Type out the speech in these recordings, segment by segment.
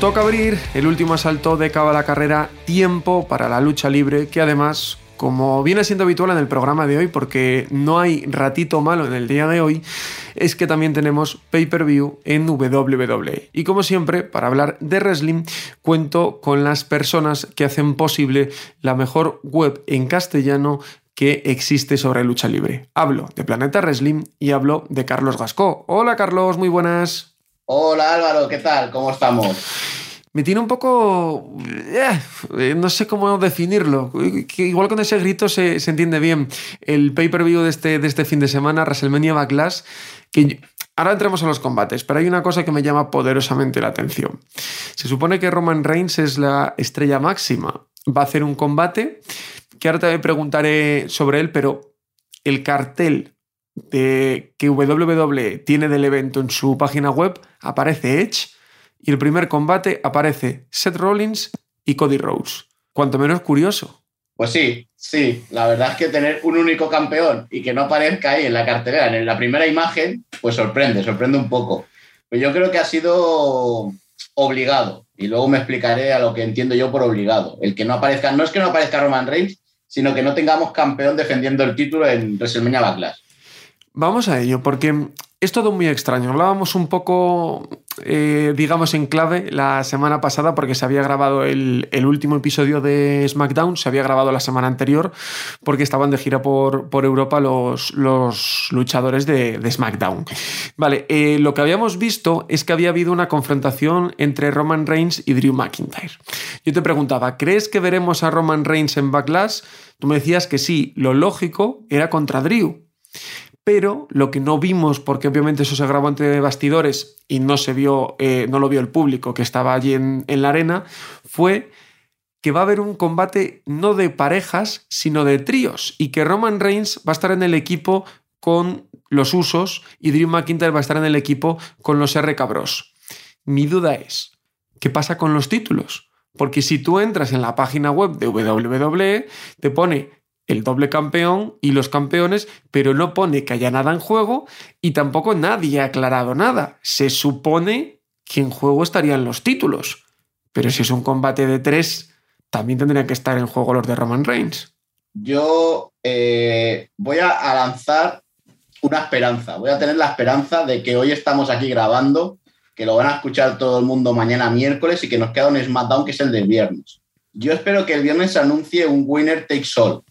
Toca abrir el último asalto de Cabo a la Carrera, tiempo para la lucha libre, que además, como viene siendo habitual en el programa de hoy, porque no hay ratito malo en el día de hoy, es que también tenemos pay-per-view en WWE. Y como siempre, para hablar de wrestling, cuento con las personas que hacen posible la mejor web en castellano que existe sobre lucha libre. Hablo de Planeta Wrestling y hablo de Carlos Gascó. Hola Carlos, muy buenas. Hola Álvaro, ¿qué tal? ¿Cómo estamos? Me tiene un poco... eh, no sé cómo definirlo. Igual con ese grito se, se entiende bien. El pay-per-view de este, de este fin de semana, WrestleMania Backlash, que Ahora entremos a los combates, pero hay una cosa que me llama poderosamente la atención. Se supone que Roman Reigns es la estrella máxima. Va a hacer un combate que ahora te preguntaré sobre él, pero el cartel de que WWE tiene del evento en su página web aparece Edge y el primer combate aparece Seth Rollins y Cody Rhodes. Cuanto menos curioso. Pues sí, sí, la verdad es que tener un único campeón y que no aparezca ahí en la cartelera, en la primera imagen, pues sorprende, sorprende un poco. Pero yo creo que ha sido obligado y luego me explicaré a lo que entiendo yo por obligado. El que no aparezca, no es que no aparezca Roman Reigns, sino que no tengamos campeón defendiendo el título en WrestleMania Backlash. Vamos a ello, porque es todo muy extraño. Hablábamos un poco, eh, digamos, en clave la semana pasada porque se había grabado el, último episodio de SmackDown, se había grabado la semana anterior porque estaban de gira por, Europa los, luchadores de, de SmackDown. Vale, eh, lo que habíamos visto es que había habido una confrontación entre Roman Reigns y Drew McIntyre. Yo te preguntaba, ¿crees que veremos a Roman Reigns en Backlash? Tú me decías que sí, lo lógico era contra Drew pero lo que no vimos, porque obviamente eso se grabó entre bastidores y no se vio, eh, no lo vio el público que estaba allí en, en la arena, fue que va a haber un combate no de parejas, sino de tríos, y que Roman Reigns va a estar en el equipo con los usos y Drew McIntyre va a estar en el equipo con los RK Bros. Mi duda es, ¿qué pasa con los títulos? Porque si tú entras en la página web de WWE, te pone el doble campeón y los campeones, pero no pone que haya nada en juego y tampoco nadie ha aclarado nada. Se supone que en juego estarían los títulos, pero si es un combate de tres, también tendrían que estar en juego los de Roman Reigns. Yo eh, voy a, lanzar una esperanza, voy a tener la esperanza de que hoy estamos aquí grabando, que lo van a escuchar todo el mundo mañana miércoles y que nos queda un SmackDown que es el del viernes. Yo espero que el viernes se anuncie un winner takes all,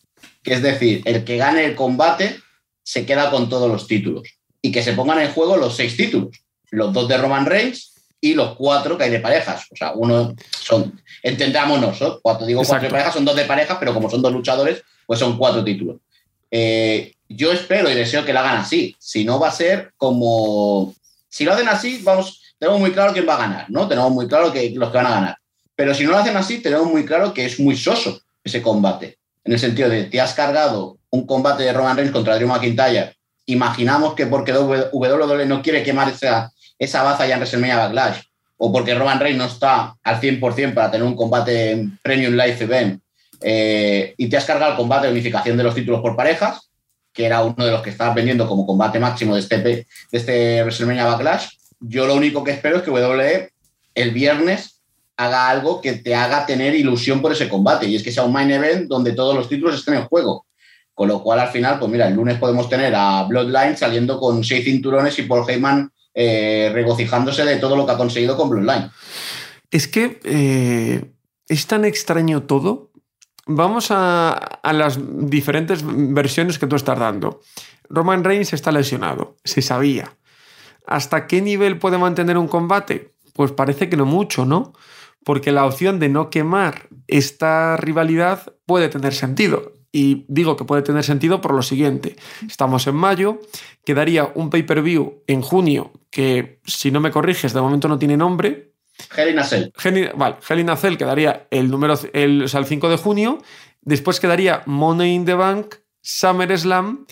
que es decir, el que gane el combate se queda con todos los títulos y que se pongan en juego los seis títulos, los dos de Roman Reigns y los cuatro que hay de parejas. O sea, uno son, entendámonos, ¿no? cuando digo cuatro de parejas son dos de parejas, pero como son dos luchadores, pues son cuatro títulos. Eh, yo espero y deseo que lo hagan así. Si no, va a ser como. Si lo hacen así, vamos, tenemos muy claro quién va a ganar, ¿no? Tenemos muy claro que los que van a ganar. Pero si no lo hacen así, tenemos muy claro que es muy soso ese combate. En el sentido de te has cargado un combate de Roman Reigns contra Drew McIntyre. Imaginamos que porque WWE no quiere quemar esa, esa baza ya en WrestleMania Backlash, o porque Roman Reigns no está al 100% para tener un combate en Premium Live Event, eh, y te has cargado el combate de unificación de los títulos por parejas, que era uno de los que estabas vendiendo como combate máximo de este, de este WrestleMania Backlash. Yo lo único que espero es que WWE el viernes haga algo que te haga tener ilusión por ese combate, y es que sea un main event donde todos los títulos estén en juego. Con lo cual, al final, pues mira, el lunes podemos tener a Bloodline saliendo con seis cinturones y Paul Heyman eh, regocijándose de todo lo que ha conseguido con Bloodline. Es que eh, es tan extraño todo. Vamos a, a las diferentes versiones que tú estás dando. Roman Reigns está lesionado, se sabía. ¿Hasta qué nivel puede mantener un combate? Pues parece que no mucho, ¿no? Porque la opción de no quemar esta rivalidad puede tener sentido. Y digo que puede tener sentido por lo siguiente. Estamos en mayo, quedaría un pay-per-view en junio que, si no me corriges, de momento no tiene nombre, Hell in a Cell. vale, Hell in a Cell quedaría el número el, o sea, el 5 de junio. Después quedaría Money in the Bank, SummerSlam.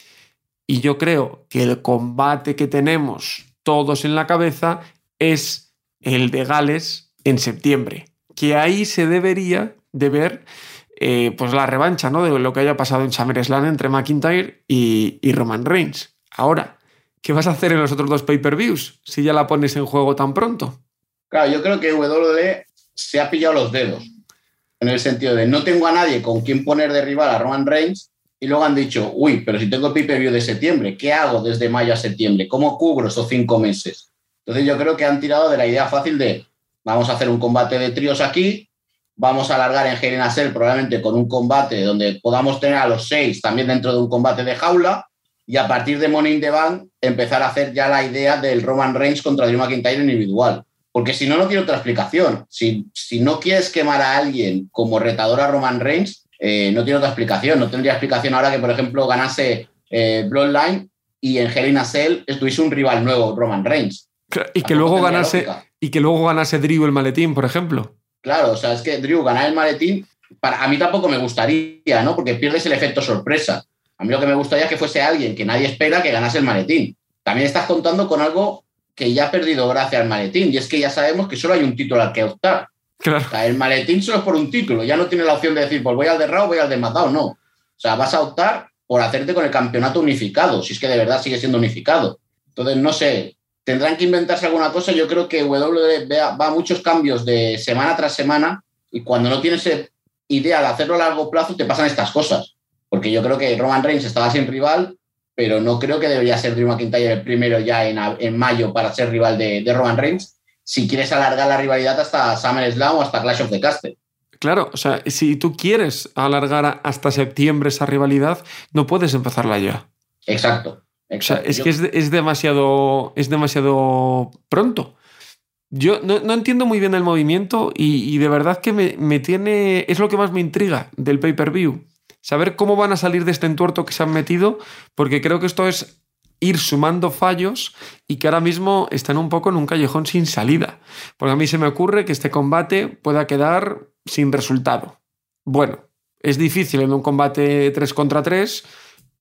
Y yo creo que el combate que tenemos todos en la cabeza es el de Gales en septiembre. Que ahí se debería de ver eh, pues la revancha ¿no? de lo que haya pasado en SummerSlam entre McIntyre y, Roman Reigns. Ahora, ¿qué vas a hacer en los otros dos pay-per-views si ya la pones en juego tan pronto? Claro, yo creo que WWE se ha pillado los dedos. En el sentido de no tengo a nadie con quien poner de rival a Roman Reigns y luego han dicho, uy, pero si tengo pay-per-view de septiembre, ¿qué hago desde mayo a septiembre? ¿Cómo cubro esos cinco meses? Entonces yo creo que han tirado de la idea fácil de vamos a hacer un combate de tríos aquí, vamos a alargar en Hell in probablemente con un combate donde podamos tener a los seis también dentro de un combate de jaula y a partir de Money in the Bank empezar a hacer ya la idea del Roman Reigns contra Drew McIntyre individual. Porque si no, no tiene otra explicación. Si, si no quieres quemar a alguien como retador a Roman Reigns, eh, no tiene otra explicación. No tendría explicación ahora que, por ejemplo, ganase eh, Bloodline y en Hell in a Cell estuviese un rival nuevo, Roman Reigns. Y que, luego ganase, y que luego ganase Drew el maletín, por ejemplo. Claro, o sea, es que Drew ganar el maletín, para, a mí tampoco me gustaría, ¿no? Porque pierdes el efecto sorpresa. A mí lo que me gustaría es que fuese alguien que nadie espera que ganase el maletín. También estás contando con algo que ya ha perdido gracia al maletín. Y es que ya sabemos que solo hay un título al que optar. Claro. el maletín solo es por un título. Ya no tiene la opción de decir, pues voy al de Raw, voy al de SmackDown. No. O sea, vas a optar por hacerte con el campeonato unificado, si es que de verdad sigue siendo unificado. Entonces, no sé, tendrán que inventarse alguna cosa. Yo creo que WWE va a muchos cambios de semana tras semana y cuando no tienes idea de hacerlo a largo plazo, te pasan estas cosas. Porque yo creo que Roman Reigns estaba sin rival, pero no creo que debería ser Drew McIntyre el primero ya en, en mayo para ser rival de, de, Roman Reigns, si quieres alargar la rivalidad hasta SummerSlam o hasta Clash of the Castle. Claro, o sea, si tú quieres alargar hasta septiembre esa rivalidad, no puedes empezarla ya. Exacto. O sea, es que es, demasiado, es demasiado pronto. Yo no, entiendo muy bien el movimiento y, y de verdad que me, me, tiene. Es lo que más me intriga del pay-per-view saber cómo van a salir de este entuerto que se han metido, porque creo que esto es ir sumando fallos y que ahora mismo están un poco en un callejón sin salida. Porque a mí se me ocurre que este combate pueda quedar sin resultado. Bueno, es difícil en un combate 3 contra 3,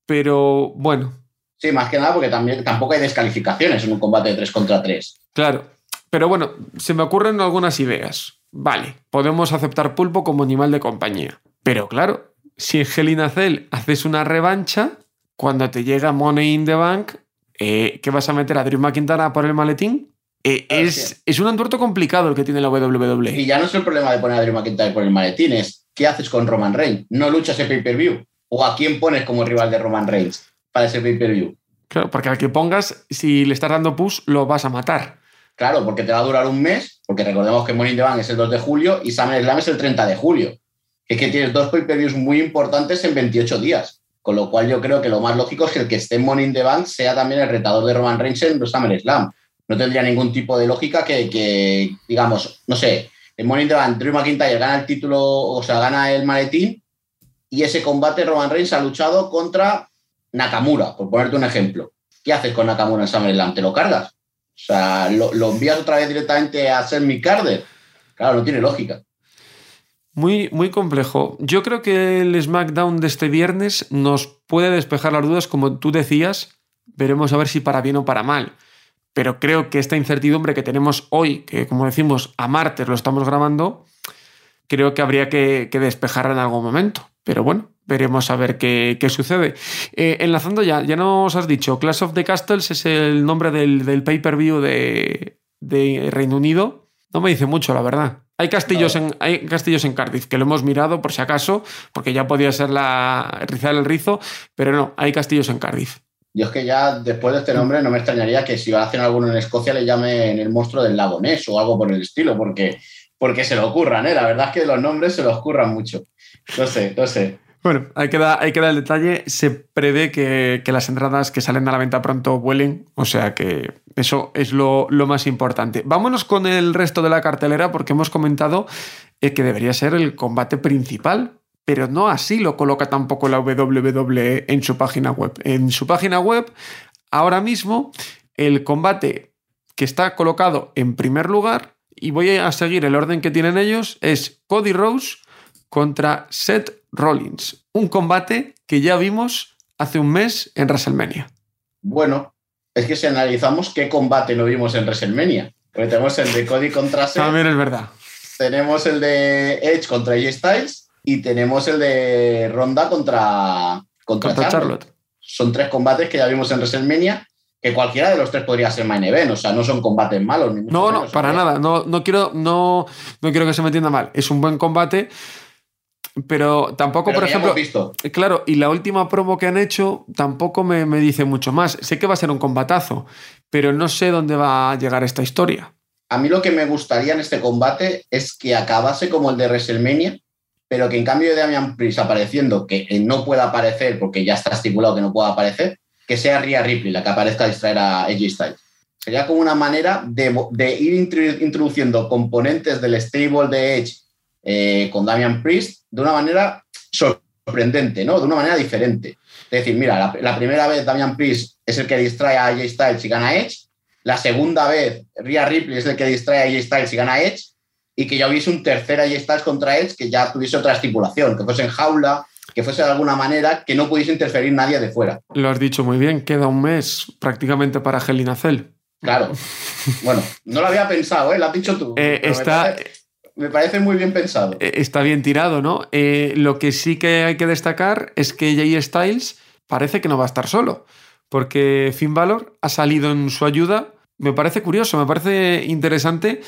pero bueno. Sí, más que nada porque también tampoco hay descalificaciones en un combate de 3 contra 3. Claro, pero bueno, se me ocurren algunas ideas. Vale, podemos aceptar pulpo como animal de compañía. Pero claro, si en Hell Cell haces una revancha, cuando te llega Money in the Bank, eh, ¿qué vas a meter a Drew McIntyre por el maletín? Eh, es, es, un entuerto complicado el que tiene la WWE. Y ya no es el problema de poner a Drew McIntyre por el maletín, es ¿qué haces con Roman Reigns? ¿No luchas el pay-per-view? ¿O a quién pones como rival de Roman Reigns para ese pay-per-view? Claro, porque al que pongas, si le estás dando push, lo vas a matar. Claro, porque te va a durar un mes, porque recordemos que Money in the Bank es el 2 de julio y SummerSlam es el 30 de julio es que tienes dos pay-per-views muy importantes en 28 días. Con lo cual yo creo que lo más lógico es que el que esté en Money in the Bank sea también el retador de Roman Reigns en SummerSlam. No tendría ningún tipo de lógica que, digamos, no sé, en Money in the Bank Drew McIntyre gana el título, o sea, gana el maletín y ese combate Roman Reigns ha luchado contra Nakamura, por ponerte un ejemplo. ¿Qué haces con Nakamura en SummerSlam? ¿Te lo cargas? O sea, lo, envías otra vez directamente a ser mi Carter. Claro, no tiene lógica. Muy, muy complejo. Yo creo que el SmackDown de este viernes nos puede despejar las dudas, como tú decías. Veremos a ver si para bien o para mal. Pero creo que esta incertidumbre que tenemos hoy, que como decimos, a martes lo estamos grabando, creo que habría que despejarla en algún momento. Pero bueno, veremos a ver qué, qué sucede. Eh, enlazando ya, ya nos has dicho, Clash of the Castles es el nombre del, del pay-per-view de, de Reino Unido. No me dice mucho, la verdad. Hay castillos, en, hay castillos en Cardiff, que lo hemos mirado por si acaso, porque ya podía ser la rizar el rizo, pero no, hay castillos en Cardiff. Yo es que ya después de este nombre no me extrañaría que si hacer alguno en Escocia le llamen el monstruo del lago Ness o algo por el estilo, porque, porque se lo ocurran, ¿eh? La verdad es que los nombres se los ocurran mucho. No sé, no sé. Bueno, ahí queda, ahí queda el detalle. Se prevé que, las entradas que salen a la venta pronto vuelen, o sea que eso es lo, más importante. Vámonos con el resto de la cartelera porque hemos comentado eh, que debería ser el combate principal, pero no así lo coloca tampoco la WWE en su página web. En su página web, ahora mismo, el combate que está colocado en primer lugar y voy a seguir el orden que tienen ellos, es Cody Rose contra Seth Rollins. Un combate que ya vimos hace un mes en WrestleMania. Bueno, es que si analizamos qué combate no vimos en WrestleMania, porque tenemos el de Cody contra Seth. También es verdad. Tenemos el de Edge contra AJ Styles y tenemos el de Ronda contra, contra, Charlotte. Son tres combates que ya vimos en WrestleMania que cualquiera de los tres podría ser main event, o sea, no son combates malos. Ni no, no, para nada, no, no, quiero, no, no quiero que se me entienda mal, es un buen combate, pero tampoco, por ejemplo, visto. claro, y la última promo que han hecho tampoco me, me dice mucho más, sé que va a ser un combatazo, pero no sé dónde va a llegar esta historia. A mí lo que me gustaría en este combate es que acabase como el de WrestleMania, pero que en cambio de Damian Priest apareciendo, que no pueda aparecer porque ya está estipulado que no pueda aparecer, que sea Rhea Ripley la que aparezca a distraer a AJ Styles. Sería como una manera de, ir introduciendo componentes del stable de Edge eh, con Damian Priest de una manera sorprendente, ¿no? De una manera diferente. Es decir, mira, la, primera vez Damian Priest es el que distrae a AJ Styles y gana Edge. La segunda vez Rhea Ripley es el que distrae a AJ Styles y gana Edge. Y que ya hubiese un tercer AJ Styles contra Edge que ya tuviese otra estipulación, que fuese en jaula, que fuese de alguna manera que no pudiese interferir nadie de fuera. Lo has dicho muy bien, queda un mes prácticamente para Gelinacel. Claro. Bueno, no lo había pensado, ¿eh? lo has dicho tú. Eh, está... Me parece, muy bien pensado. Eh, está bien tirado, ¿no? Eh, lo que sí que hay que destacar es que Jay Styles parece que no va a estar solo, porque Finn Balor ha salido en su ayuda. Me parece curioso, me parece interesante.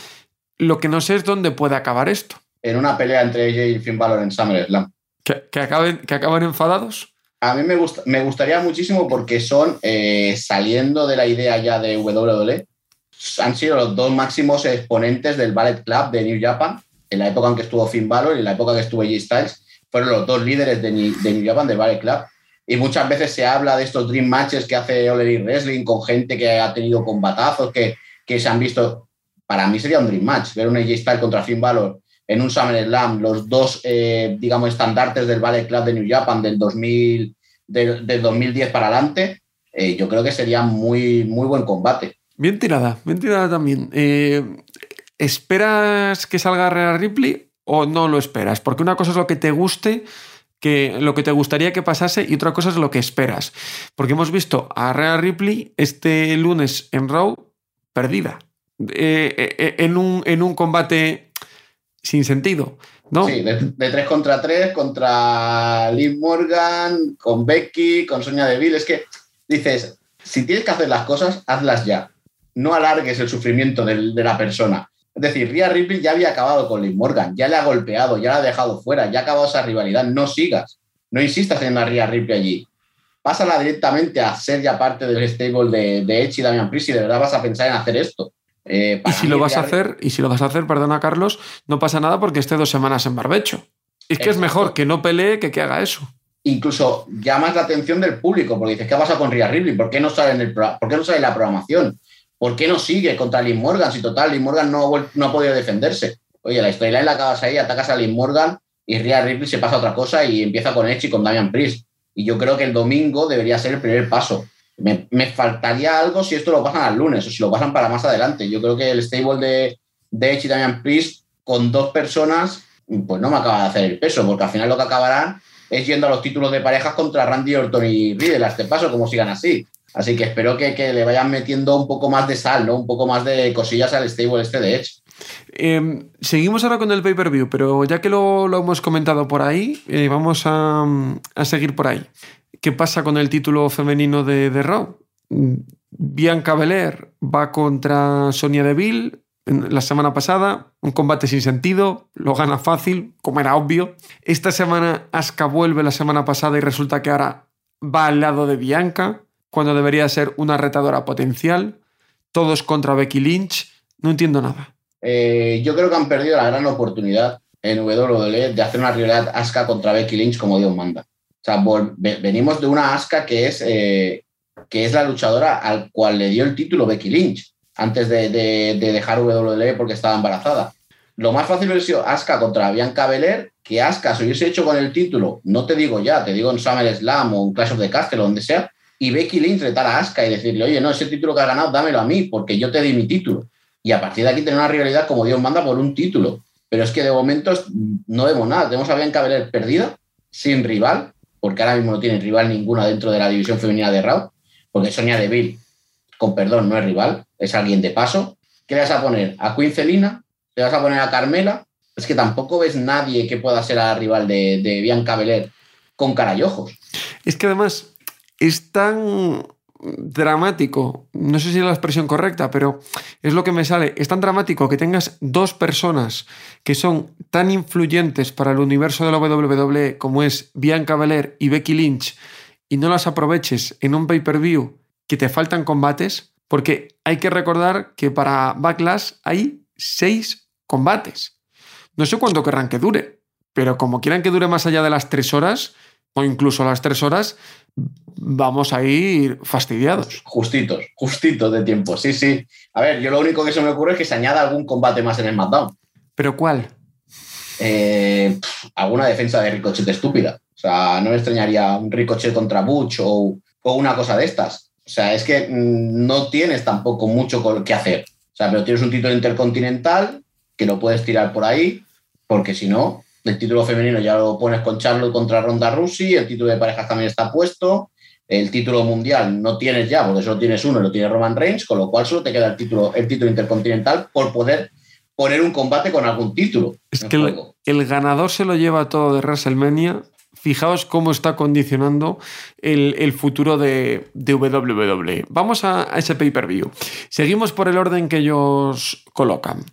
Lo que no sé es dónde puede acabar esto. En una pelea entre Jay y Finn Balor en SummerSlam. ¿Que, acaben, que acaban enfadados? A mí me, gusta, me gustaría muchísimo porque son, eh, saliendo de la idea ya de WWE, han sido los dos máximos exponentes del Ballet Club de New Japan, en la época en que estuvo Finn Balor y en la época en que estuvo G Styles, fueron los dos líderes de New, de New Japan, del Ballet Club. Y muchas veces se habla de estos Dream Matches que hace All Elite Wrestling con gente que ha tenido combatazos, que, que se han visto. Para mí sería un Dream Match, ver un AJ Styles contra Finn Balor en un SummerSlam, los dos, eh, digamos, estandartes del Ballet Club de New Japan del, 2000, del, 2010 para adelante, eh, yo creo que sería muy, muy buen combate. Bien tirada, bien tirada también. Eh, ¿Esperas que salga Rhea Ripley o no lo esperas? Porque una cosa es lo que te guste, que, lo que te gustaría que pasase y otra cosa es lo que esperas. Porque hemos visto a Rhea Ripley este lunes en Raw perdida. en, un, en un combate sin sentido. ¿no? Sí, de, tres contra tres, contra Liv Morgan, con Becky, con Sonia Deville. Es que dices, si tienes que hacer las cosas, hazlas ya. No alargues el sufrimiento de, la persona. Es decir, Rhea Ripley ya había acabado con Liv Morgan, ya le ha golpeado, ya la ha dejado fuera, ya ha acabado esa rivalidad. No sigas, no insistas en la Rhea Ripley allí. Pásala directamente a ser ya parte del stable de, de Edge y Damian Priest y de verdad vas a pensar en hacer esto. Eh, y si lo vas a hacer, y si lo vas a hacer, perdona Carlos, no pasa nada porque esté dos semanas en barbecho. Es que es mejor que no pelee que que haga eso. Incluso llamas la atención del público, porque dices, ¿qué pasa con Rhea Ripley? ¿Por qué no sale en el ¿Por qué no sale la programación? ¿Por qué no sigue contra Liv Morgan? Si total, Liv Morgan no, ha podido defenderse. Oye, la historia la acabas ahí, atacas a Liv Morgan y Rhea Ripley se pasa a otra cosa y empieza con Edge y con Damian Priest. Y yo creo que el domingo debería ser el primer paso. Me, faltaría algo si esto lo pasan al lunes o si lo pasan para más adelante. Yo creo que el stable de, de Edge y Damian Priest con dos personas, pues no me acaba de hacer el peso, porque al final lo que acabarán es yendo a los títulos de parejas contra Randy Orton y Riddle a este paso, como sigan así. Así que espero que, le vayan metiendo un poco más de sal, ¿no? Un poco más de cosillas al stable este de Edge. Em, seguimos ahora con el pay-per-view, pero ya que lo, hemos comentado por ahí, eh, vamos a, a, seguir por ahí. ¿Qué pasa con el título femenino de, de Raw? Bianca Belair va contra Sonia Deville la semana pasada, un combate sin sentido, lo gana fácil, como era obvio. Esta semana Asuka vuelve la semana pasada y resulta que ahora va al lado de Bianca, cuando debería ser una retadora potencial. Todos contra Becky Lynch. No entiendo nada. Eh, yo creo que han perdido la gran oportunidad en WWE de hacer una rivalidad Asuka contra Becky Lynch como Dios manda sea, venimos de una Asuka que es, eh, que es la luchadora al cual le dio el título Becky Lynch antes de, dejar WWE porque estaba embarazada. Lo más fácil hubiera sido Asuka contra Bianca Belair, que Asuka se hubiese hecho con el título, no te digo ya, te digo en SummerSlam o en Clash of the Castle o donde sea, y Becky Lynch retar a Asuka y decirle, oye, no, ese título que has ganado, dámelo a mí, porque yo te di mi título. y a partir de aquí tener una rivalidad como Dios manda por un título. Pero es que de momento no vemos nada. Tenemos a Bianca Belair perdida, sin rival, porque ahora mismo no tiene rival ninguna dentro de la división femenina de Raw, porque Sonia Deville, con perdón, no es rival, es alguien de paso. ¿Qué le vas a poner? ¿A Queen Celina? ¿Le vas a poner a Carmela? Es que tampoco ves nadie que pueda ser la rival de, Bianca Belair con cara. Es que además es tan dramático, no sé si es la expresión correcta, pero es lo que me sale, es tan dramático que tengas dos personas que son tan influyentes para el universo de la WWE como es Bianca Belair y Becky Lynch y no las aproveches en un pay-per-view que te faltan combates, porque hay que recordar que para Backlash hay seis combates. No sé cuánto querrán que dure, pero como quieran que dure más allá de las tres horas, o incluso las tres horas, vamos a ir fastidiados. Justitos, justitos de tiempo, sí, sí. A ver, yo lo único que se me ocurre es que se añada algún combate más en el SmackDown. ¿Pero cuál? Eh, alguna defensa de Ricochet estúpida. O sea, no me extrañaría un Ricochet contra Butch o, o una cosa de estas. O sea, es que mm, no tienes tampoco mucho que hacer. O sea, pero tienes un título intercontinental que lo puedes tirar por ahí, porque si no, el título femenino ya lo pones con Charlotte contra Ronda Rousey, el título de parejas también está puesto, el título mundial no tienes ya, porque solo tienes uno y lo tiene Roman Reigns, con lo cual solo te queda el título, el título intercontinental por poder poner un combate con algún título. Es que el, ganador se lo lleva todo de WrestleMania. Fijaos cómo está condicionando el, futuro de, WWE. Vamos a, a ese pay-per-view. Seguimos por el orden que ellos colocan.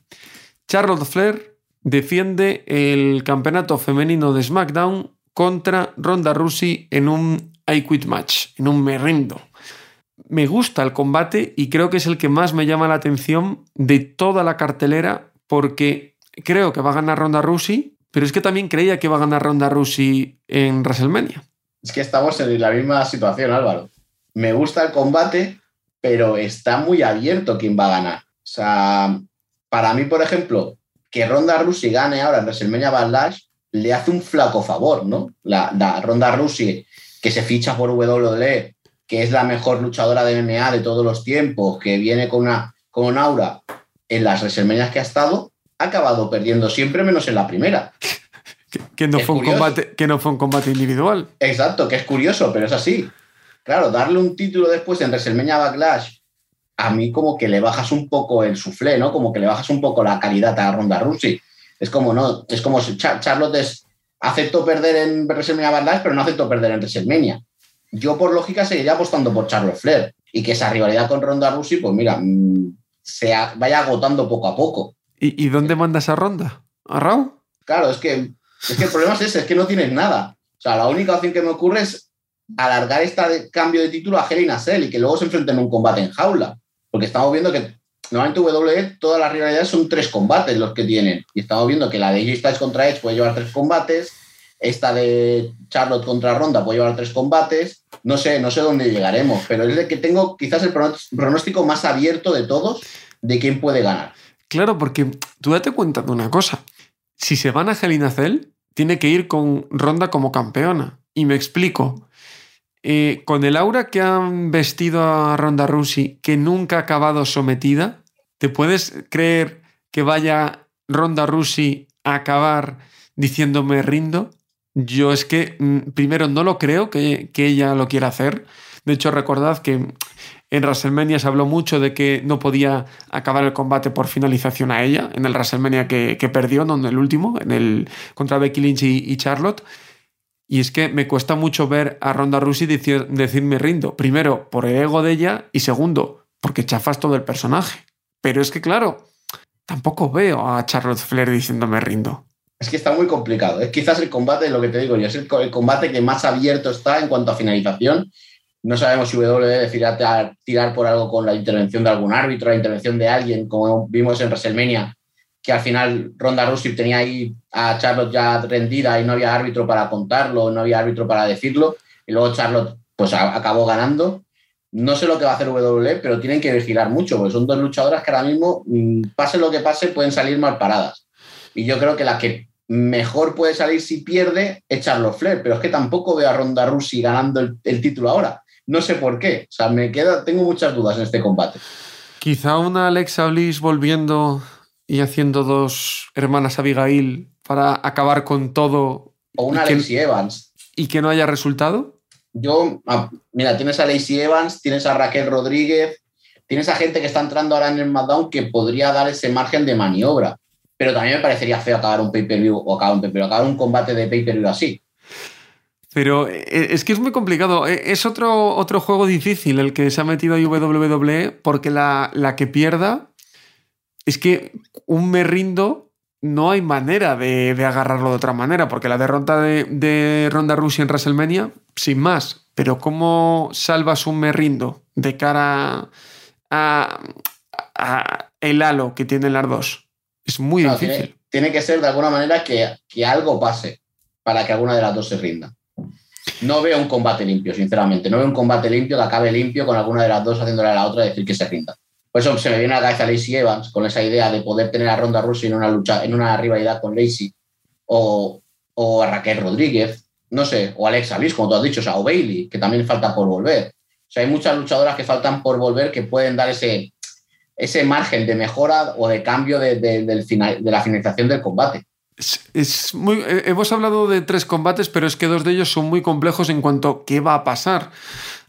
Charlotte Flair defiende el campeonato femenino de SmackDown contra Ronda Rousey en un I Quit Match, en un me Me gusta el combate y creo que es el que más me llama la atención de toda la cartelera porque creo que va a ganar Ronda Rousey, pero es que también creía que va a ganar Ronda Rousey en WrestleMania. Es que estamos en la misma situación, Álvaro. Me gusta el combate, pero está muy abierto quién va a ganar. O sea, para mí, por ejemplo, que Ronda Rousey gane ahora en WrestleMania Backlash le hace un flaco favor, ¿no? La, Ronda Rousey que se ficha por WWE, que es la mejor luchadora de MMA de todos los tiempos, que viene con una con aura en las WrestleMania que ha estado, ha acabado perdiendo siempre menos en la primera. que, no fue un combate, que no fue un combate individual. Exacto, que es curioso, pero es así. Claro, darle un título después en WrestleMania Backlash a mí como que le bajas un poco el suflé, ¿no? Como que le bajas un poco la calidad a Ronda Rousey. Es como, ¿no? Es como si Charlotte es, acepto perder en WrestleMania Backlash, pero no acepto perder en WrestleMania. Yo, por lógica, seguiría apostando por Charlotte Flair y que esa rivalidad con Ronda Rousey, pues mira, mm, se vaya agotando poco a poco. ¿Y, dónde mandas a Ronda? ¿A Raw? Claro, es que, es que el problema es ese, es que no tienes nada. O sea, la única opción que me ocurre es alargar este cambio de título a a Cell y que luego se enfrenten en un combate en jaula. Porque estamos viendo que normalmente WWE todas las rivalidades son tres combates los que tienen. Y estamos viendo que la de AJ Styles contra Edge puede llevar tres combates. Esta de Charlotte contra Ronda puede llevar tres combates. No sé, no sé dónde llegaremos, pero es el que tengo quizás el pronóstico más abierto de todos de quién puede ganar. Claro, porque tú date cuenta de una cosa. Si se van a Hell Cell, tiene que ir con Ronda como campeona. Y me explico. Eh, con el aura que han vestido a Ronda Rousey, que nunca ha acabado sometida, ¿te puedes creer que vaya Ronda Rousey a acabar diciéndome rindo? Yo es que, mm, primero, no lo creo que, ella lo quiera hacer. De hecho, recordad que en WrestleMania se habló mucho de que no podía acabar el combate por finalización a ella, en el WrestleMania que, perdió, no en el último, en el contra Becky Lynch y Charlotte. Y es que me cuesta mucho ver a Ronda Rousey decir, me rindo. Primero, por el ego de ella y segundo, porque chafas todo el personaje. Pero es que, claro, tampoco veo a Charlotte Flair diciéndome rindo. Es que está muy complicado. Es quizás el combate, lo que te digo yo, es el, combate que más abierto está en cuanto a finalización. No sabemos si WWE decidirá tirar por algo con la intervención de algún árbitro, la intervención de alguien, como vimos en WrestleMania, que al final Ronda Rousey tenía ahí a Charlotte ya rendida y no había árbitro para contarlo, no había árbitro para decirlo, y luego Charlotte pues acabó ganando. No sé lo que va a hacer WWE, pero tienen que vigilar mucho, porque son dos luchadoras que ahora mismo, mm, pase lo que pase, pueden salir mal paradas. Y yo creo que la que mejor puede salir si pierde es Charlotte Flair, pero es que tampoco veo a Ronda Rousey ganando el, el título ahora. No sé por qué. O sea, me queda, tengo muchas dudas en este combate. Quizá una Alexa Bliss volviendo y haciendo dos hermanas Abigail para acabar con todo. O una Lacey Evans. ¿Y que no haya resultado? Yo, ah, mira, tienes a Lacey Evans, tienes a Raquel Rodríguez, tienes a gente que está entrando ahora en el SmackDown que podría dar ese margen de maniobra. Pero también me parecería feo acabar un pay-per-view o acabar un, acabar un combate de pay-per-view así. Pero eh, es que es muy complicado. Eh, es otro, otro juego difícil el que se ha metido a WWE porque la, la que pierda es que un me rindo no hay manera de, agarrarlo de otra manera, porque la derrota de, de Ronda Rousey en WrestleMania, sin más, pero ¿cómo salvas un me rindo de cara a, el halo que tienen las dos? Es muy difícil. Tiene, que ser de alguna manera que, que algo pase para que alguna de las dos se rinda. No veo un combate limpio, sinceramente. No veo un combate limpio que acabe limpio con alguna de las dos haciéndole a la otra decir que se rinda. Por eso se me viene a la cabeza Lacey Evans con esa idea de poder tener a Ronda Rousey en una lucha, en una rivalidad con Lacey o, a Raquel Rodríguez, no sé, o Alexa Bliss, como tú has dicho, o, sea, o Bailey, que también falta por volver. O sea, hay muchas luchadoras que faltan por volver que pueden dar ese, ese margen de mejora o de cambio de, del de la finalización del combate. Eh, hemos hablado de tres combates, pero es que dos de ellos son muy complejos en cuanto a qué va a pasar.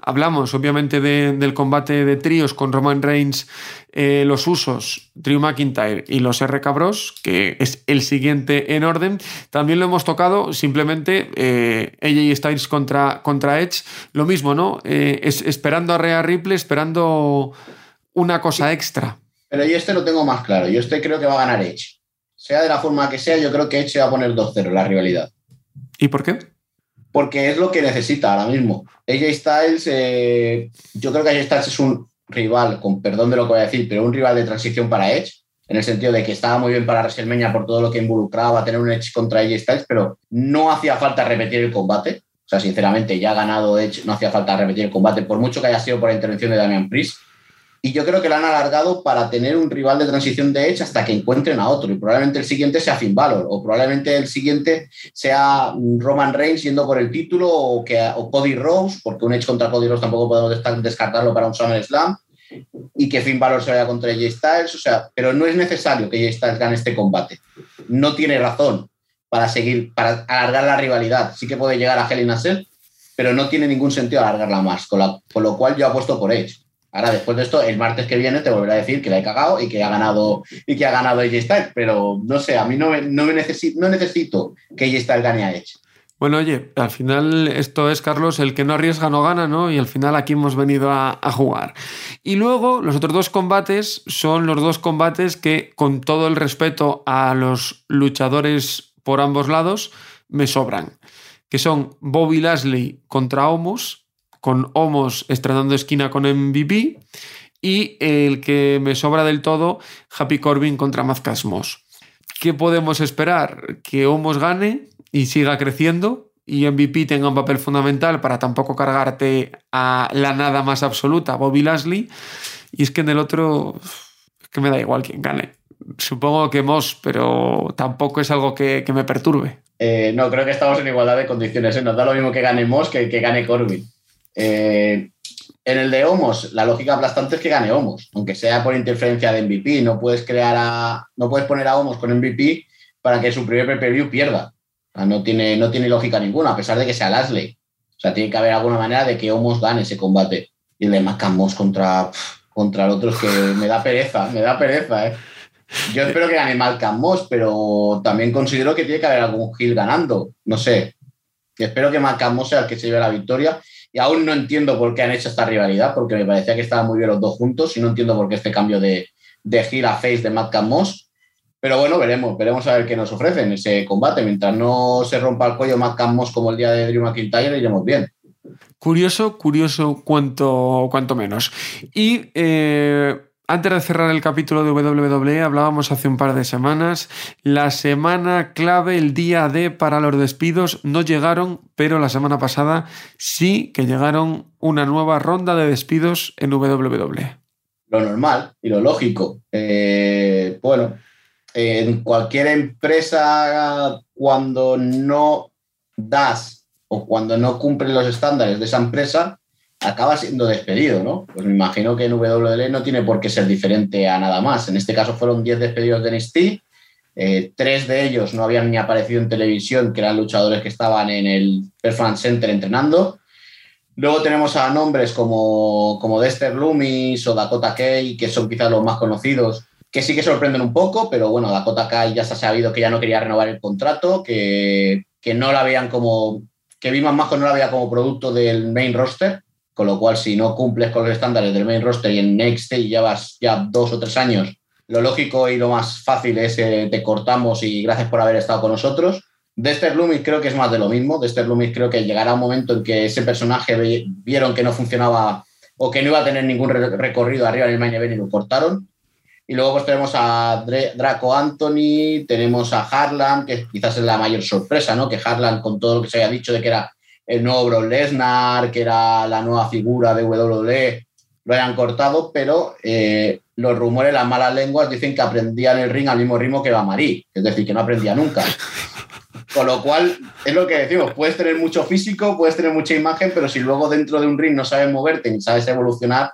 Hablamos obviamente del combate de tríos con Roman Reigns, eh, los usos, Drew McIntyre y los R Cabros, que es el siguiente en orden. También lo hemos tocado simplemente eh, AJ Styles contra, contra Edge. Lo mismo, ¿no? Eh, es, esperando a Rhea Ripley, esperando una cosa extra. Pero yo este lo tengo más claro. Yo este creo que va a ganar Edge. Sea de la forma que sea, yo creo que Edge va a poner 2-0 la rivalidad. ¿Y por qué? Porque es lo que necesita ahora mismo. AJ Styles, eh, yo creo que AJ Styles es un rival, con perdón de lo que voy a decir, pero un rival de transición para Edge, en el sentido de que estaba muy bien para WrestleMania por todo lo que involucraba tener un Edge contra AJ Styles, pero no hacía falta repetir el combate. O sea, sinceramente, ya ha ganado Edge, no hacía falta repetir el combate, por mucho que haya sido por la intervención de Damian Priest. Y yo creo que lo han alargado para tener un rival de transición de Edge hasta que encuentren a otro. Y probablemente el siguiente sea Finn Balor, o probablemente el siguiente sea Roman Reigns yendo por el título, o, que, o Cody Rose, porque un Edge contra Cody Rose tampoco podemos descartarlo para un SummerSlam, y que Finn Balor se vaya contra AJ Styles. O sea, pero no es necesario que AJ Styles gane este combate. No tiene razón para seguir, para alargar la rivalidad. Sí que puede llegar a a Cell, pero no tiene ningún sentido alargarla más, con, con lo cual yo apuesto por Edge. Ahora, después de esto, el martes que viene te volverá a decir que le he cagado y que ha ganado y que ha ganado AJ Styles, pero no sé, a mí no, no, me necesito, no necesito que AJ Styles gane a Edge. Bueno, oye, al final esto es, Carlos, el que no arriesga no gana, ¿no? Y al final aquí hemos venido a, a, jugar. Y luego, los otros dos combates son los dos combates que, con todo el respeto a los luchadores por ambos lados, me sobran. Que son Bobby Lashley contra Homos con Homos estrenando esquina con MVP y el que me sobra del todo, Happy Corbin contra Mazcasmos. ¿Qué podemos esperar? Que Homos gane y siga creciendo y MVP tenga un papel fundamental para tampoco cargarte a la nada más absoluta, Bobby Lashley. Y es que en el otro, es que me da igual quién gane. Supongo que Moss, pero tampoco es algo que, me perturbe. Eh, no, creo que estamos en igualdad de condiciones. ¿eh? Nos da lo mismo que gane Moss que que gane Corbin. Eh, en el de Homos, la lógica aplastante es que gane Homos, aunque sea por interferencia de MVP. No puedes crear a, no puedes poner a Homos con MVP para que su primer pay-per-view pierda. no, tiene, no tiene lógica ninguna, a pesar de que sea Lashley. O sea, tiene que haber alguna manera de que Homos gane ese combate. Y el de Macamos contra, contra el otro es que me da pereza, me da pereza, ¿eh? Yo espero que gane Malcolm Moss, pero también considero que tiene que haber algún Gil ganando. No sé. Espero que Malcolm Moss sea el que se lleve la victoria y aún no entiendo por qué han hecho esta rivalidad, porque me parecía que estaban muy bien los dos juntos y no entiendo por qué este cambio de, de a face de Madcap Moss. Pero bueno, veremos, veremos a ver qué nos ofrecen ese combate. Mientras no se rompa el cuello Madcap Moss como el día de Drew McIntyre, iremos bien. Curioso, curioso, cuanto, cuanto menos. Y eh, antes de cerrar el capítulo de WWE, hablábamos hace un par de semanas, la semana clave, el día D para los despidos, no llegaron, pero la semana pasada sí que llegaron una nueva ronda de despidos en WWE. Lo normal y lo lógico. Eh, bueno, en cualquier empresa, cuando no das o cuando no cumplen los estándares de esa empresa, acaba siendo despedido, ¿no? Pues me imagino que en WWE no tiene por qué ser diferente a nada más. En este caso fueron 10 despedidos de NXT, eh, tres de ellos no habían ni aparecido en televisión, que eran luchadores que estaban en el Performance Center entrenando. Luego tenemos a nombres como, como Dexter Loomis o Dakota Kay, que son quizás los más conocidos, que sí que sorprenden un poco, pero bueno, Dakota Kai ya se ha sabido que ya no quería renovar el contrato, que, que no la veían como, que Viman Majo no la veía como producto del main roster, con lo cual si no cumples con los estándares del main roster y en Next y llevas ya dos o tres años, lo lógico y lo más fácil es que te cortamos y gracias por haber estado con nosotros. Dexter Loomis creo que es más de lo mismo. Dexter Loomis creo que llegará un momento en que ese personaje vieron que no funcionaba o que no iba a tener ningún recorrido arriba en el main event y lo cortaron. Y luego pues tenemos a Draco Anthony, tenemos a Harlan, que quizás es la mayor sorpresa, ¿no? Que Harlan, con todo lo que se había dicho de que era el nuevo Brock Lesnar, que era la nueva figura de WWE, lo hayan cortado, pero eh, los rumores, las malas lenguas dicen que aprendía en el ring al mismo ritmo que Marí, es decir, que no aprendía nunca. Con lo cual, es lo que decimos, puedes tener mucho físico, puedes tener mucha imagen, pero si luego dentro de un ring no sabes moverte ni sabes evolucionar,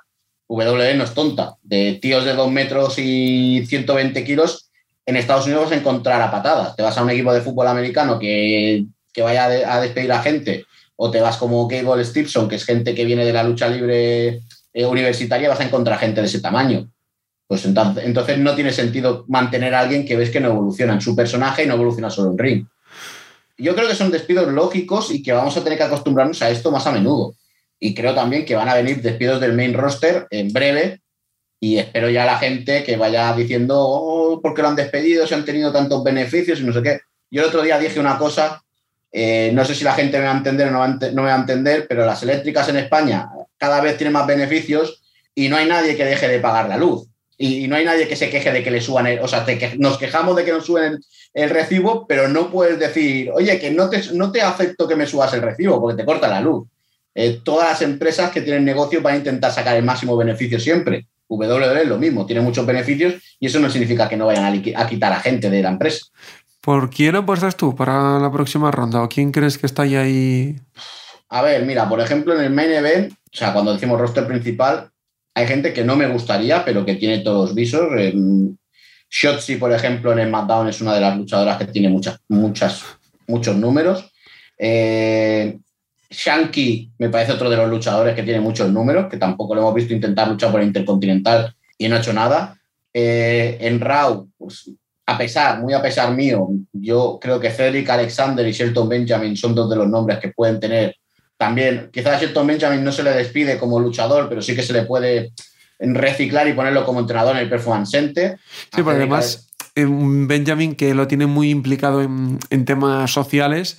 WWE no es tonta. De tíos de 2 metros y 120 kilos, en Estados Unidos vas patadas. Te vas a un equipo de fútbol americano que, vaya a despedir a gente, o te vas como Cable Stevenson, que es gente que viene de la lucha libre eh, universitaria, vas a encontrar gente de ese tamaño. Pues entonces, no tiene sentido mantener a alguien que ves que no evoluciona en su personaje y no evoluciona solo en ring. Yo creo que son despidos lógicos y que vamos a tener que acostumbrarnos a esto más a menudo y creo también que van a venir despidos del main roster en breve y espero ya la gente que vaya diciendo oh, por qué lo han despedido, si han tenido tantos beneficios y no sé qué. Yo el otro día dije una cosa, eh, no sé si la gente me va a entender o no, me va a entender, pero las eléctricas en España cada vez tienen más beneficios y no hay nadie que deje de pagar la luz. Y, no hay nadie que se queje de que le suban, el, o sea, nos quejamos de que nos suben el, recibo, pero no puedes decir, oye, que no te, no te acepto que me subas el recibo porque te corta la luz. Eh, todas las empresas que tienen negocios van a intentar sacar el máximo beneficio siempre. WWE es lo mismo, tiene muchos beneficios y eso no significa que no vayan a, quitar a gente de la empresa. ¿Por quién apuestas tú para la próxima ronda? ¿O quién crees que está ahí? A ver, mira, por ejemplo, en el main event, o sea, cuando decimos roster principal, hay gente que no me gustaría, pero que tiene todos los visos. Shotzi, por ejemplo, en el SmackDown es una de las luchadoras que tiene muchas, muchas, muchos números. Eh, Shanky me parece otro de los luchadores que tiene muchos números, que tampoco lo hemos visto intentar luchar por el Intercontinental y no ha hecho nada. Eh, en Raw, pues, a pesar, muy a pesar mío, yo creo que Cedric Alexander y Shelton Benjamin son dos de los nombres que pueden tener también. Quizás a Shelton Benjamin no se le despide como luchador, pero sí que se le puede reciclar y ponerlo como entrenador en el Performance Center. Sí, porque además Benjamin que lo tiene muy implicado en, en temas sociales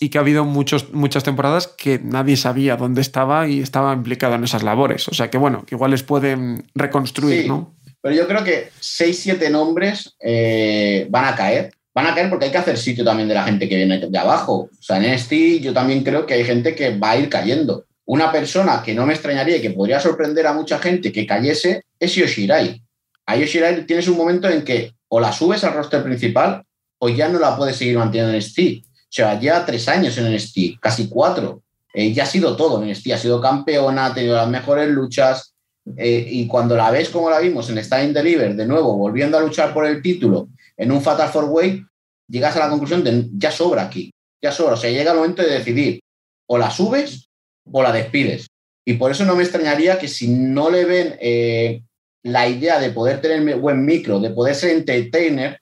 y que ha habido muchos, muchas temporadas que nadie sabía dónde estaba y estaba implicado en esas labores. O sea que bueno, que igual les pueden reconstruir, ¿no? Pero yo creo que 6-7 nombres eh, van a caer. Van a caer porque hay que hacer sitio también de la gente que viene de abajo. O sea, en este yo también creo que hay gente que va a ir cayendo. Una persona que no me extrañaría y que podría sorprender a mucha gente que cayese es Yoshirai. A Yoshirai tienes un momento en que o la subes al roster principal o ya no la puedes seguir manteniendo en Steve o sea, ya tres años en NXT, casi cuatro. Eh, ya ha sido todo en NXT, ha sido campeona, ha tenido las mejores luchas. Eh, y cuando la ves como la vimos en Stand Deliver, de nuevo, volviendo a luchar por el título en un Fatal Four Way, llegas a la conclusión de ya sobra aquí, ya sobra. O sea, llega el momento de decidir o la subes o la despides. Y por eso no me extrañaría que si no le ven eh, la idea de poder tener buen micro, de poder ser entertainer,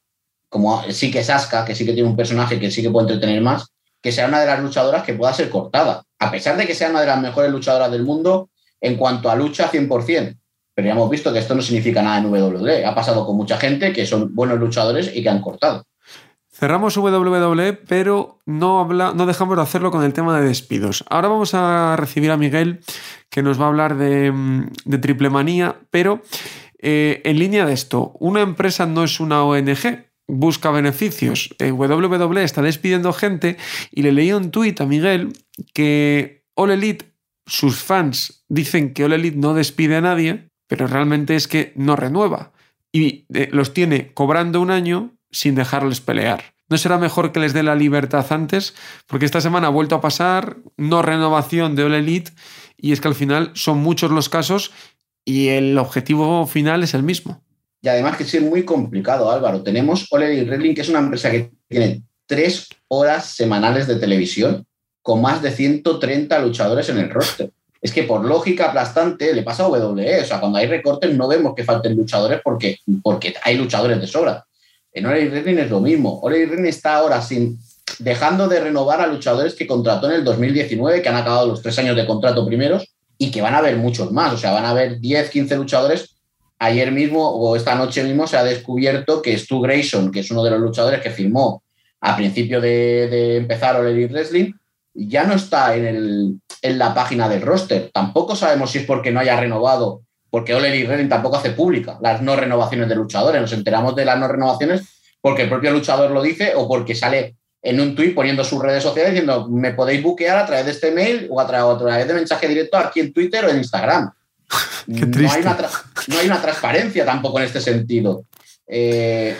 como sí que es Asuka, que sí que tiene un personaje que sí que puede entretener más, que sea una de las luchadoras que pueda ser cortada, a pesar de que sea una de las mejores luchadoras del mundo en cuanto a lucha 100%. Pero ya hemos visto que esto no significa nada en WWE. Ha pasado con mucha gente que son buenos luchadores y que han cortado. Cerramos WWE, pero no, habla, no dejamos de hacerlo con el tema de despidos. Ahora vamos a recibir a Miguel, que nos va a hablar de, triple manía, pero eh, en línea de esto, una empresa no es una ONG, busca beneficios. WWE está despidiendo gente y le leí un tuit a Miguel que All Elite, sus fans dicen que All Elite no despide a nadie, pero realmente es que no renueva y eh, los tiene cobrando un año sin dejarles pelear. ¿No será mejor que les dé la libertad antes? Porque esta semana ha vuelto a pasar, no renovación de All Elite y es que al final son muchos los casos y el objetivo final es el mismo. Y además que es muy complicado, Álvaro. Tenemos Ole Wrestling, que es una empresa que tiene tres horas semanales de televisión con más de 130 luchadores en el roster. Es que por lógica aplastante le pasa a WWE. O sea, cuando hay recortes no vemos que falten luchadores porque, porque hay luchadores de sobra. En Ole Wrestling es lo mismo. Ole Wrestling está ahora sin, dejando de renovar a luchadores que contrató en el 2019, que han acabado los tres años de contrato primeros y que van a haber muchos más. O sea, van a haber 10, 15 luchadores. Ayer mismo o esta noche mismo se ha descubierto que Stu Grayson, que es uno de los luchadores que firmó a principio de, empezar Ole Wrestling, ya no está en, el, en, la página del roster. Tampoco sabemos si es porque no haya renovado, porque Ole Wrestling tampoco hace pública las no renovaciones de luchadores. Nos enteramos de las no renovaciones porque el propio luchador lo dice o porque sale en un tuit poniendo sus redes sociales diciendo me podéis buquear a través de este mail o a, través de mensaje directo aquí en Twitter o en Instagram. no, hay una transparencia tampoco en este sentido. Eh,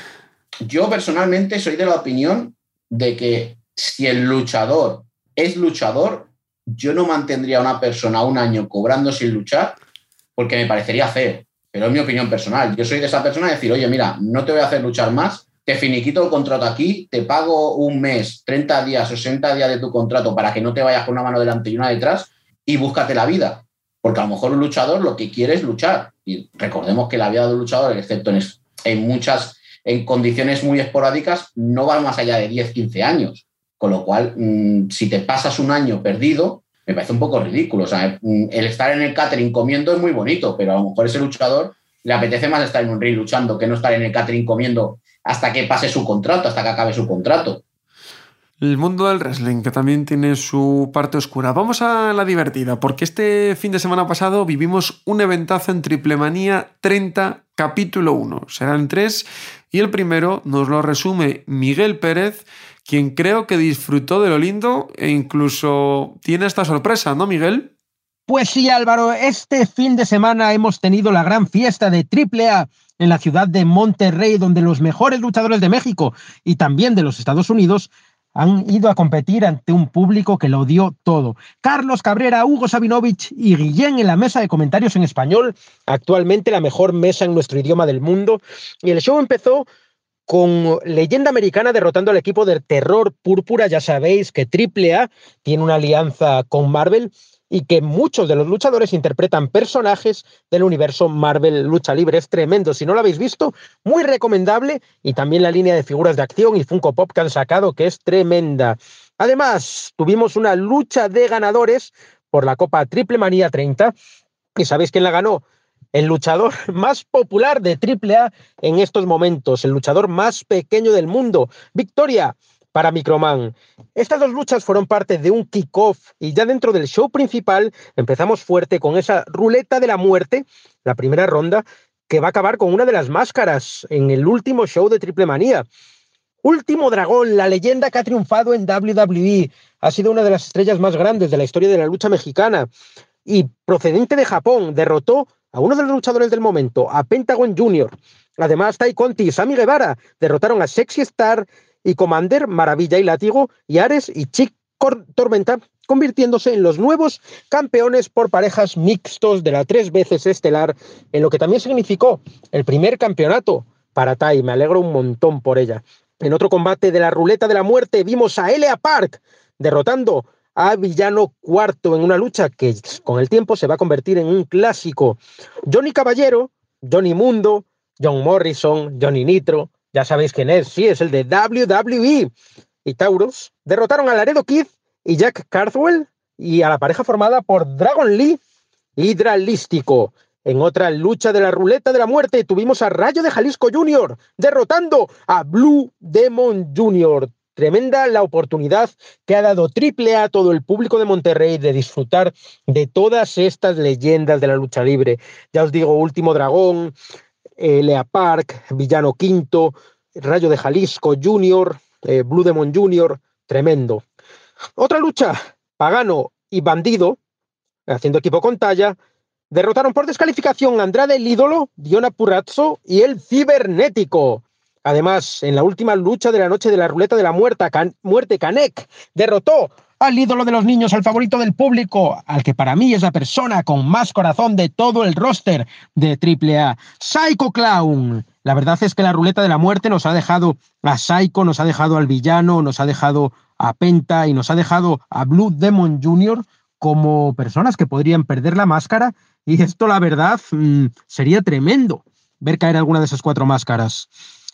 yo personalmente soy de la opinión de que si el luchador es luchador, yo no mantendría a una persona un año cobrando sin luchar porque me parecería feo. Pero es mi opinión personal. Yo soy de esa persona de decir, oye, mira, no te voy a hacer luchar más, te finiquito el contrato aquí, te pago un mes, 30 días, 60 días de tu contrato para que no te vayas con una mano delante y una detrás y búscate la vida. Porque a lo mejor un luchador lo que quiere es luchar. Y recordemos que la vida de un luchador, excepto en, en muchas en condiciones muy esporádicas, no va más allá de 10, 15 años. Con lo cual, mm, si te pasas un año perdido, me parece un poco ridículo. O sea, mm, el estar en el catering comiendo es muy bonito, pero a lo mejor ese luchador le apetece más estar en un ring luchando que no estar en el catering comiendo hasta que pase su contrato, hasta que acabe su contrato. El mundo del wrestling, que también tiene su parte oscura. Vamos a la divertida, porque este fin de semana pasado vivimos un eventazo en Triple Manía 30, capítulo 1. Serán tres y el primero nos lo resume Miguel Pérez, quien creo que disfrutó de lo lindo e incluso tiene esta sorpresa, ¿no, Miguel? Pues sí, Álvaro, este fin de semana hemos tenido la gran fiesta de AAA en la ciudad de Monterrey, donde los mejores luchadores de México y también de los Estados Unidos han ido a competir ante un público que lo dio todo. Carlos Cabrera, Hugo Sabinovich y Guillén en la mesa de comentarios en español, actualmente la mejor mesa en nuestro idioma del mundo. Y el show empezó con Leyenda Americana derrotando al equipo del Terror Púrpura. Ya sabéis que AAA tiene una alianza con Marvel y que muchos de los luchadores interpretan personajes del universo Marvel Lucha Libre. Es tremendo. Si no lo habéis visto, muy recomendable. Y también la línea de figuras de acción y Funko Pop que han sacado, que es tremenda. Además, tuvimos una lucha de ganadores por la Copa Triple Manía 30. ¿Y sabéis quién la ganó? El luchador más popular de AAA en estos momentos, el luchador más pequeño del mundo. Victoria para Microman. Estas dos luchas fueron parte de un kickoff y ya dentro del show principal empezamos fuerte con esa ruleta de la muerte, la primera ronda, que va a acabar con una de las máscaras en el último show de Triple Manía. Último Dragón, la leyenda que ha triunfado en WWE, ha sido una de las estrellas más grandes de la historia de la lucha mexicana y procedente de Japón, derrotó a uno de los luchadores del momento, a Pentagon Jr. Además, Tai Conti y Sammy Guevara derrotaron a Sexy Star y Commander, Maravilla y Látigo, y Ares y Chick Tormenta, convirtiéndose en los nuevos campeones por parejas mixtos de la tres veces estelar, en lo que también significó el primer campeonato para Tai. Me alegro un montón por ella. En otro combate de la ruleta de la muerte vimos a Elia Park derrotando a Villano Cuarto en una lucha que con el tiempo se va a convertir en un clásico. Johnny Caballero, Johnny Mundo, John Morrison, Johnny Nitro, ya sabéis quién es, sí, es el de WWE. Y Taurus derrotaron a Laredo Kid y Jack Carthwell y a la pareja formada por Dragon Lee y. En otra lucha de la ruleta de la muerte tuvimos a Rayo de Jalisco Jr. derrotando a Blue Demon Jr. Tremenda la oportunidad que ha dado Triple A a todo el público de Monterrey de disfrutar de todas estas leyendas de la lucha libre. Ya os digo, Último Dragón, Lea Park, Villano Quinto, Rayo de Jalisco Junior, eh, Blue Demon Junior, tremendo. Otra lucha, Pagano y Bandido, haciendo equipo con talla, derrotaron por descalificación a Andrade el ídolo, Diona Purazzo y el cibernético. Además, en la última lucha de la noche de la ruleta de la muerte, muerte Canek derrotó al ídolo de los niños, al favorito del público, al que para mí es la persona con más corazón de todo el roster de AAA, Psycho Clown. La verdad es que la ruleta de la muerte nos ha dejado a Psycho, nos ha dejado al villano, nos ha dejado a Penta y nos ha dejado a Blue Demon Jr. como personas que podrían perder la máscara. Y esto, la verdad, mm, sería tremendo ver caer alguna de esas cuatro máscaras.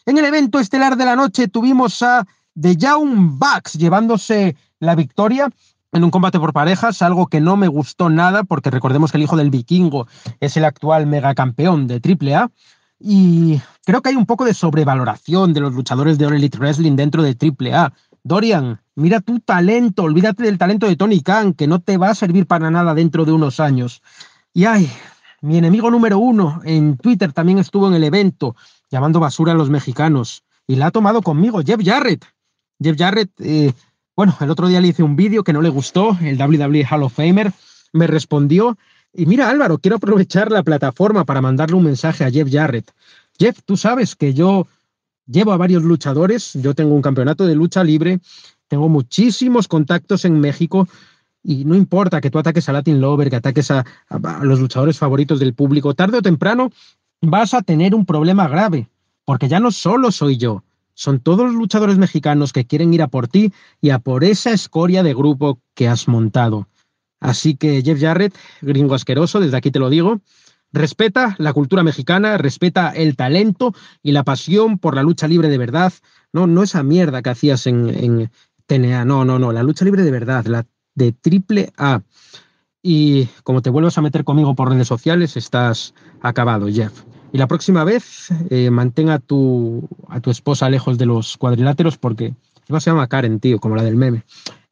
En el evento estelar de la noche tuvimos a The Young Bucks llevándose la victoria en un combate por parejas, algo que no me gustó nada, porque recordemos que el hijo del vikingo es el actual megacampeón de AAA. Y creo que hay un poco de sobrevaloración de los luchadores de All Elite Wrestling dentro de AAA. Dorian, mira tu talento, olvídate del talento de Tony Khan, que no te va a servir para nada dentro de unos años. Y ay, mi enemigo número uno en Twitter también estuvo en el evento, llamando basura a los mexicanos. Y la ha tomado conmigo, Jeff Jarrett. Jeff Jarrett eh, bueno, el otro día le hice un vídeo que no le gustó, el WWE Hall of Famer me respondió. Y mira, Álvaro, quiero aprovechar la plataforma para mandarle un mensaje a Jeff Jarrett. Jeff, tú sabes que yo llevo a varios luchadores, yo tengo un campeonato de lucha libre, tengo muchísimos contactos en México y no importa que tú ataques a Latin Lover, que ataques a, a, los luchadores favoritos del público, tarde o temprano vas a tener un problema grave, porque ya no solo soy yo, son todos los luchadores mexicanos que quieren ir a por ti y a por esa escoria de grupo que has montado. Así que Jeff Jarrett, gringo asqueroso, desde aquí te lo digo, respeta la cultura mexicana, respeta el talento y la pasión por la lucha libre de verdad. No, no esa mierda que hacías en, en TNA, no, no, no, la lucha libre de verdad, la de triple A. Y como te vuelvas a meter conmigo por redes sociales, estás acabado, Jeff. Y la próxima vez eh, mantenga a tu, a tu esposa lejos de los cuadriláteros porque se llama Karen, tío, como la del meme.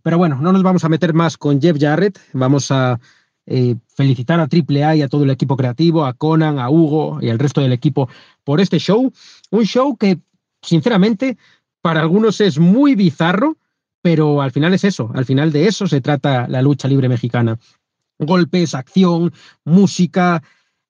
Pero bueno, no nos vamos a meter más con Jeff Jarrett. Vamos a eh, felicitar a AAA y a todo el equipo creativo, a Conan, a Hugo y al resto del equipo por este show. Un show que, sinceramente, para algunos es muy bizarro, pero al final es eso. Al final de eso se trata la lucha libre mexicana. Golpes, acción, música,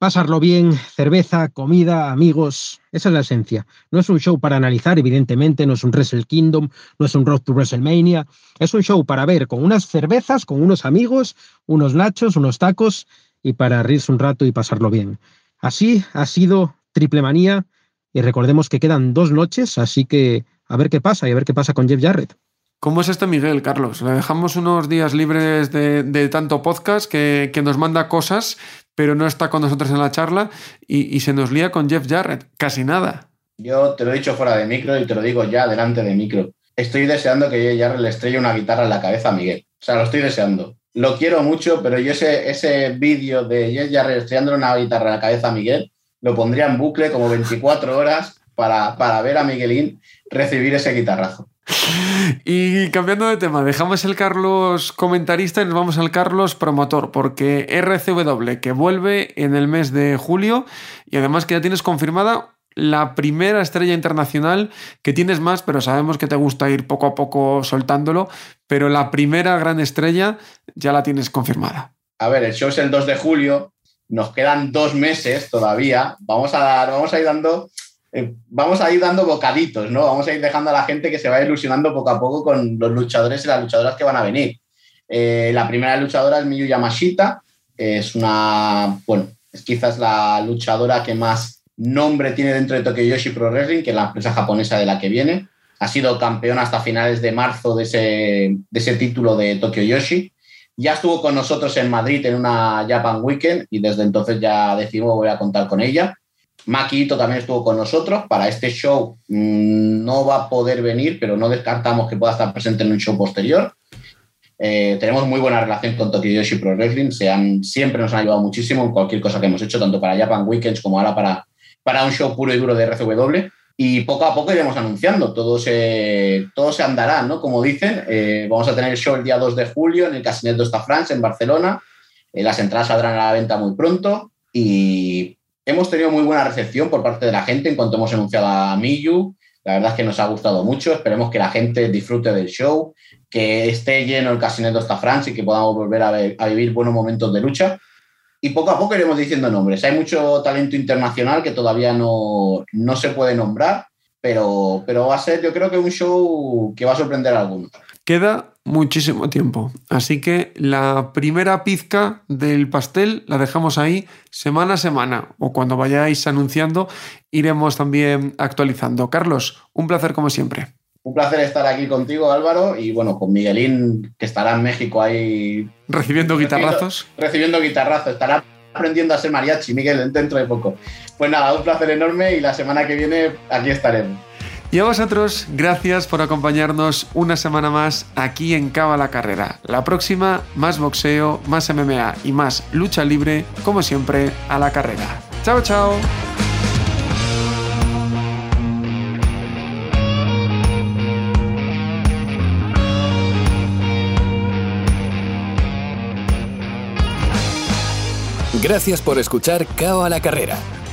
pasarlo bien, cerveza, comida, amigos, esa es la esencia. No es un show para analizar, evidentemente, no es un Wrestle Kingdom, no es un Road to WrestleMania, es un show para ver con unas cervezas, con unos amigos, unos nachos, unos tacos y para reírse un rato y pasarlo bien. Así ha sido Triple Manía y recordemos que quedan dos noches, así que a ver qué pasa y a ver qué pasa con Jeff Jarrett. ¿Cómo es este Miguel, Carlos? Le dejamos unos días libres de, tanto podcast que, que, nos manda cosas, pero no está con nosotros en la charla y, se nos lía con Jeff Jarrett. Casi nada. Yo te lo he dicho fuera de micro y te lo digo ya delante de micro. Estoy deseando que Jeff Jarrett le estrelle una guitarra en la cabeza a Miguel. O sea, lo estoy deseando. Lo quiero mucho, pero yo ese, ese vídeo de Jeff Jarrett estrellándole una guitarra en la cabeza a Miguel lo pondría en bucle como 24 horas para, para ver a Miguelín recibir ese guitarrazo. Y cambiando de tema, dejamos el Carlos comentarista y nos vamos al Carlos promotor, porque RCW que vuelve en el mes de julio y además que ya tienes confirmada la primera estrella internacional, que tienes más, pero sabemos que te gusta ir poco a poco soltándolo, pero la primera gran estrella ya la tienes confirmada. A ver, el show es el 2 de julio, nos quedan dos meses todavía, vamos a, dar, vamos a ir dando eh, vamos a ir dando bocaditos, ¿no? Vamos a ir dejando a la gente que se vaya ilusionando poco a poco con los luchadores y las luchadoras que van a venir. Eh, la primera luchadora es Miyu Yamashita, es una, bueno, es quizás la luchadora que más nombre tiene dentro de Tokyo Yoshi Pro Wrestling, que es la empresa japonesa de la que viene. Ha sido campeona hasta finales de marzo de ese, de ese título de Tokyo Yoshi. Ya estuvo con nosotros en Madrid en una Japan Weekend y desde entonces ya decidimos voy a contar con ella. Maquito también estuvo con nosotros. Para este show mm, no va a poder venir, pero no descartamos que pueda estar presente en un show posterior. Eh, tenemos muy buena relación con Tokyo Yoshi Pro Wrestling. Se han, siempre nos han ayudado muchísimo en cualquier cosa que hemos hecho, tanto para Japan Weekends como ahora para, para un show puro y duro de RCW. Y poco a poco iremos anunciando, todo se, todo se andará, ¿no? Como dicen, eh, vamos a tener el show el día 2 de julio en el Casinet de France, en Barcelona. Eh, las entradas saldrán a la venta muy pronto y Hemos tenido muy buena recepción por parte de la gente en cuanto hemos anunciado a Miyu. La verdad es que nos ha gustado mucho. Esperemos que la gente disfrute del show, que esté lleno el Casineto hasta Francia y que podamos volver a, vivir buenos momentos de lucha. Y poco a poco iremos diciendo nombres. Hay mucho talento internacional que todavía no, no se puede nombrar, pero, pero va a ser yo creo que un show que va a sorprender a algunos. Queda muchísimo tiempo, así que la primera pizca del pastel la dejamos ahí semana a semana o cuando vayáis anunciando iremos también actualizando. Carlos, un placer como siempre. Un placer estar aquí contigo, Álvaro, y bueno, con Miguelín, que estará en México ahí. Recibiendo guitarrazos. Recibiendo, guitarrazos. Estará aprendiendo a ser mariachi, Miguel, dentro de poco. Pues nada, un placer enorme y la semana que viene aquí estaremos. Y a vosotros, gracias por acompañarnos una semana más aquí en Cava la Carrera. La próxima, más boxeo, más MMA y más lucha libre, como siempre, a la carrera. Chao, chao. Gracias por escuchar Cao a la Carrera